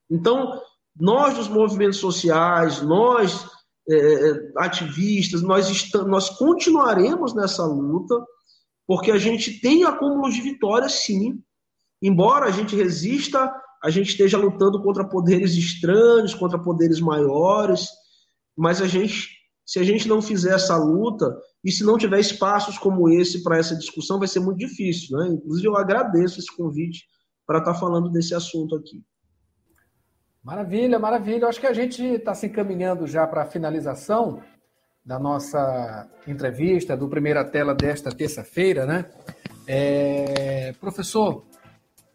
Então, nós dos movimentos sociais, nós é, é ativistas, nós, estamos, nós continuaremos nessa luta, porque a gente tem acúmulos de vitórias, sim. Embora a gente resista a gente esteja lutando contra poderes estranhos, contra poderes maiores, mas a gente, se a gente não fizer essa luta e se não tiver espaços como esse para essa discussão, vai ser muito difícil, né? Inclusive eu agradeço esse convite para estar tá falando desse assunto aqui. Maravilha, maravilha. Eu acho que a gente está se encaminhando já para a finalização da nossa entrevista, do primeira tela desta terça-feira, né? É... Professor,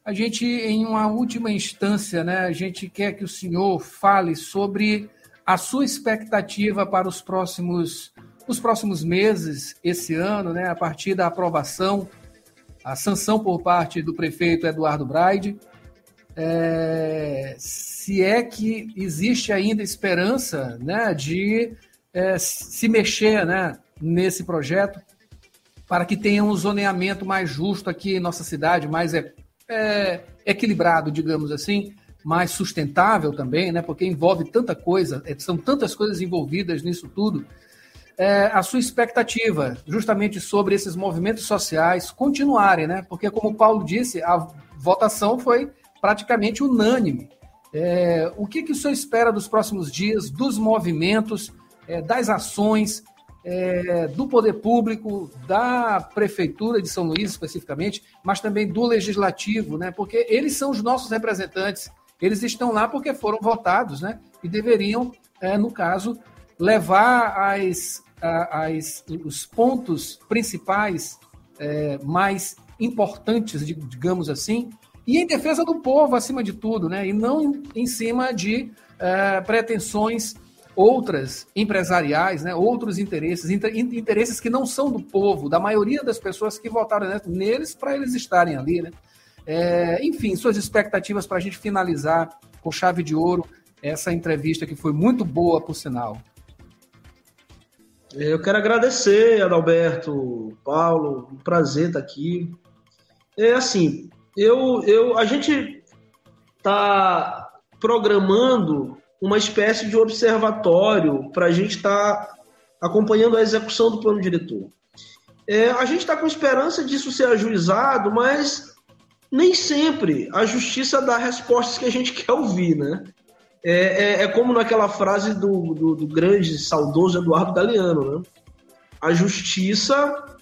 a gente, em uma última instância, né, a gente quer que o senhor fale sobre a sua expectativa para os próximos, os próximos meses, esse ano, né, a partir da aprovação, a sanção por parte do prefeito Eduardo Braide. É, se é que existe ainda esperança né, de é, se mexer né, nesse projeto para que tenha um zoneamento mais justo aqui em nossa cidade, mais é, equilibrado, digamos assim, mais sustentável também, né? Porque envolve tanta coisa, é, são tantas coisas envolvidas nisso tudo. É, a sua expectativa, justamente sobre esses movimentos sociais continuarem, né? Porque, como o Paulo disse, a votação foi praticamente unânime. É, o que, que o senhor espera dos próximos dias, dos movimentos, é, das ações, é, do poder público, da prefeitura de São Luís especificamente, mas também do legislativo, né? Porque eles são os nossos representantes. Eles estão lá porque foram votados, né? E deveriam, é, no caso, levar as, as, os pontos principais é, mais importantes, digamos assim, e em defesa do povo, acima de tudo, né? E não em cima de é, pretensões outras empresariais, né, outros interesses, interesses que não são do povo, da maioria das pessoas que votaram neles para eles estarem ali. Né? É, enfim, suas expectativas para a gente finalizar com chave de ouro essa entrevista que foi muito boa, por sinal. Eu quero agradecer, Adalberto, Paulo, um prazer estar aqui. É assim, eu, eu, a gente está programando uma espécie de observatório para a gente estar tá acompanhando a execução do plano diretor. É, a gente está com esperança disso ser ajuizado, mas nem sempre a justiça dá respostas que a gente quer ouvir, né? É, é, é como naquela frase do, do, do, grande, saudoso Eduardo Galeano, né? A justiça,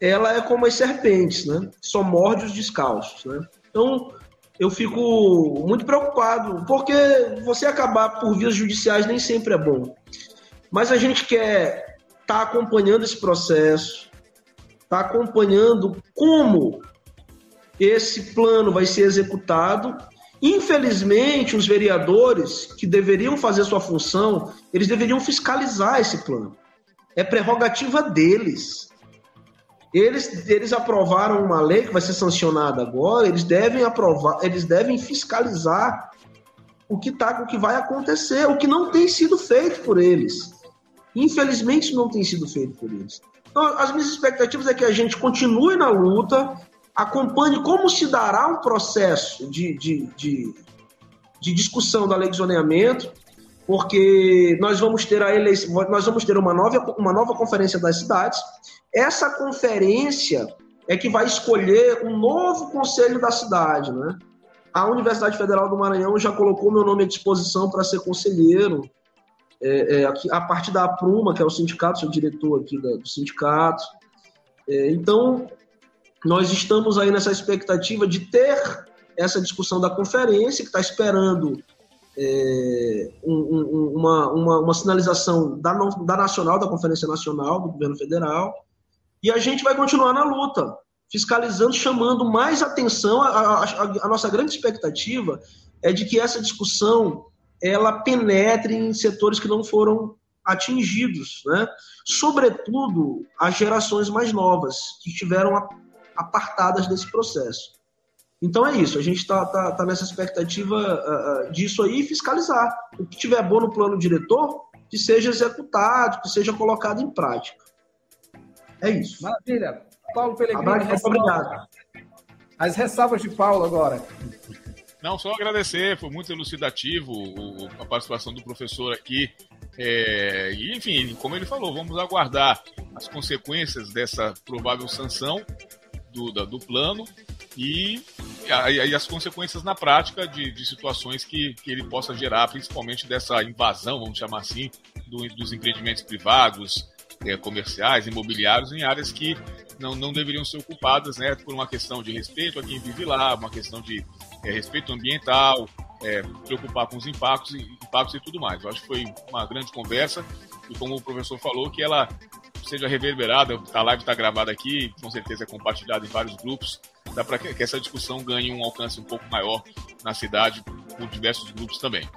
ela é como as serpentes, né? Só morde os descalços, né? Então, eu fico muito preocupado, porque você acabar por vias judiciais nem sempre é bom. Mas a gente quer estar tá acompanhando esse processo, estar tá acompanhando como esse plano vai ser executado. Infelizmente, os vereadores que deveriam fazer sua função, eles deveriam fiscalizar esse plano. É prerrogativa deles. Eles, eles aprovaram uma lei que vai ser sancionada agora, eles devem aprovar, eles devem fiscalizar o que tá, o que vai acontecer, o que não tem sido feito por eles. Infelizmente não tem sido feito por eles. Então, as minhas expectativas é que a gente continue na luta, acompanhe como se dará um processo de, de, de, de discussão da lei de zoneamento, porque nós vamos ter a eleição, nós vamos ter uma nova, uma nova conferência das cidades. Essa conferência é que vai escolher um novo conselho da cidade, né? A Universidade Federal do Maranhão já colocou meu nome à disposição para ser conselheiro. É, é, a parte da Pruma, que é o sindicato, sou diretor aqui da, do sindicato. É, então, nós estamos aí nessa expectativa de ter essa discussão da conferência, que está esperando é, um, um, uma, uma, uma, sinalização da, da Nacional, da Conferência Nacional, do Governo Federal, e a gente vai continuar na luta, fiscalizando, chamando mais atenção. A, a, a nossa grande expectativa é de que essa discussão ela penetre em setores que não foram atingidos, né? sobretudo as gerações mais novas, que estiveram apartadas desse processo. Então é isso, a gente está tá, tá nessa expectativa uh, disso aí fiscalizar. O que tiver bom no plano diretor, que seja executado, que seja colocado em prática. É isso. Maravilha. Paulo Pelegrini, Abraço, obrigado. As ressalvas de Paulo agora. Não, só agradecer, foi muito elucidativo a participação do professor aqui. É, e, enfim, como ele falou, vamos aguardar as consequências dessa provável sanção do, do plano e, e, as consequências na prática de, de situações que, que, ele possa gerar, principalmente dessa invasão, vamos chamar assim, do, dos empreendimentos privados, é, comerciais, imobiliários, em áreas que não, não deveriam ser ocupadas né, por uma questão de respeito a quem vive lá, uma questão de é, respeito ambiental, é, preocupar com os impactos, impactos e tudo mais. Eu acho que foi uma grande conversa e como o professor falou, que ela seja reverberada, a live está gravada aqui, com certeza é compartilhada em vários grupos, dá para que essa discussão ganhe um alcance um pouco maior na cidade, por diversos grupos também.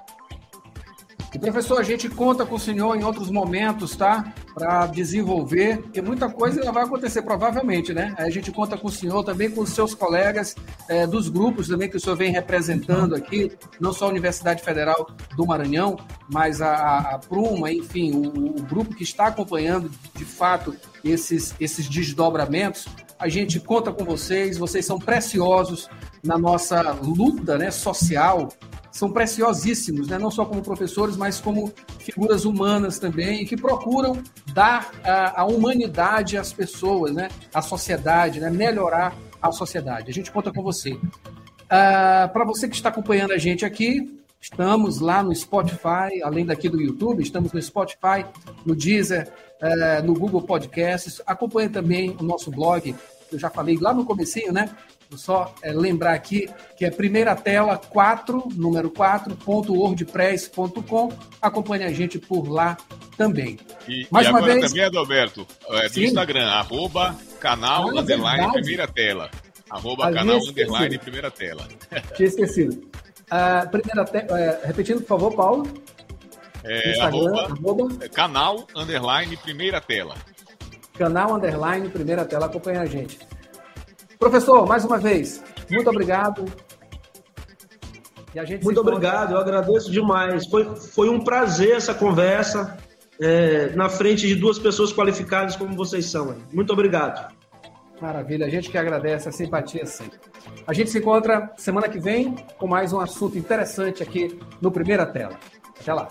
E professor, a gente conta com o senhor em outros momentos, tá? Para desenvolver, porque muita coisa vai acontecer provavelmente, né? A gente conta com o senhor também, com os seus colegas é, dos grupos também que o senhor vem representando aqui, não só a Universidade Federal do Maranhão, mas a, a Pruma, enfim, o, o grupo que está acompanhando de fato esses, esses desdobramentos. A gente conta com vocês, vocês são preciosos na nossa luta né, social são preciosíssimos, né? não só como professores, mas como figuras humanas também, que procuram dar a, a humanidade às pessoas, né? à sociedade, né? melhorar a sociedade. A gente conta com você. Uh, Para você que está acompanhando a gente aqui, estamos lá no Spotify, além daqui do YouTube, estamos no Spotify, no Deezer, uh, no Google Podcasts. Acompanhe também o nosso blog, eu já falei lá no comecinho, né? Vou só é, lembrar aqui que é primeira tela 4, número 4.wordpress.com. Acompanhe a gente por lá também. E, Mais e uma agora vez... também, Adalberto, é, do Instagram, arroba canal ah, underline verdade. primeira tela. Arroba canal underline primeira tela. Tinha esquecido. Uh, primeira te... Uh, repetindo, por favor, Paulo. É, arroba, arroba, é, canal underline primeira tela. Canal underline primeira tela, acompanha a gente. Professor, mais uma vez, muito obrigado. muito obrigado, eu agradeço demais. Foi, foi um prazer essa conversa é, na frente de duas pessoas qualificadas como vocês são. Muito obrigado. Maravilha, a gente que agradece a simpatia sempre. A gente se encontra semana que vem com mais um assunto interessante aqui no Primeira Tela. Até lá.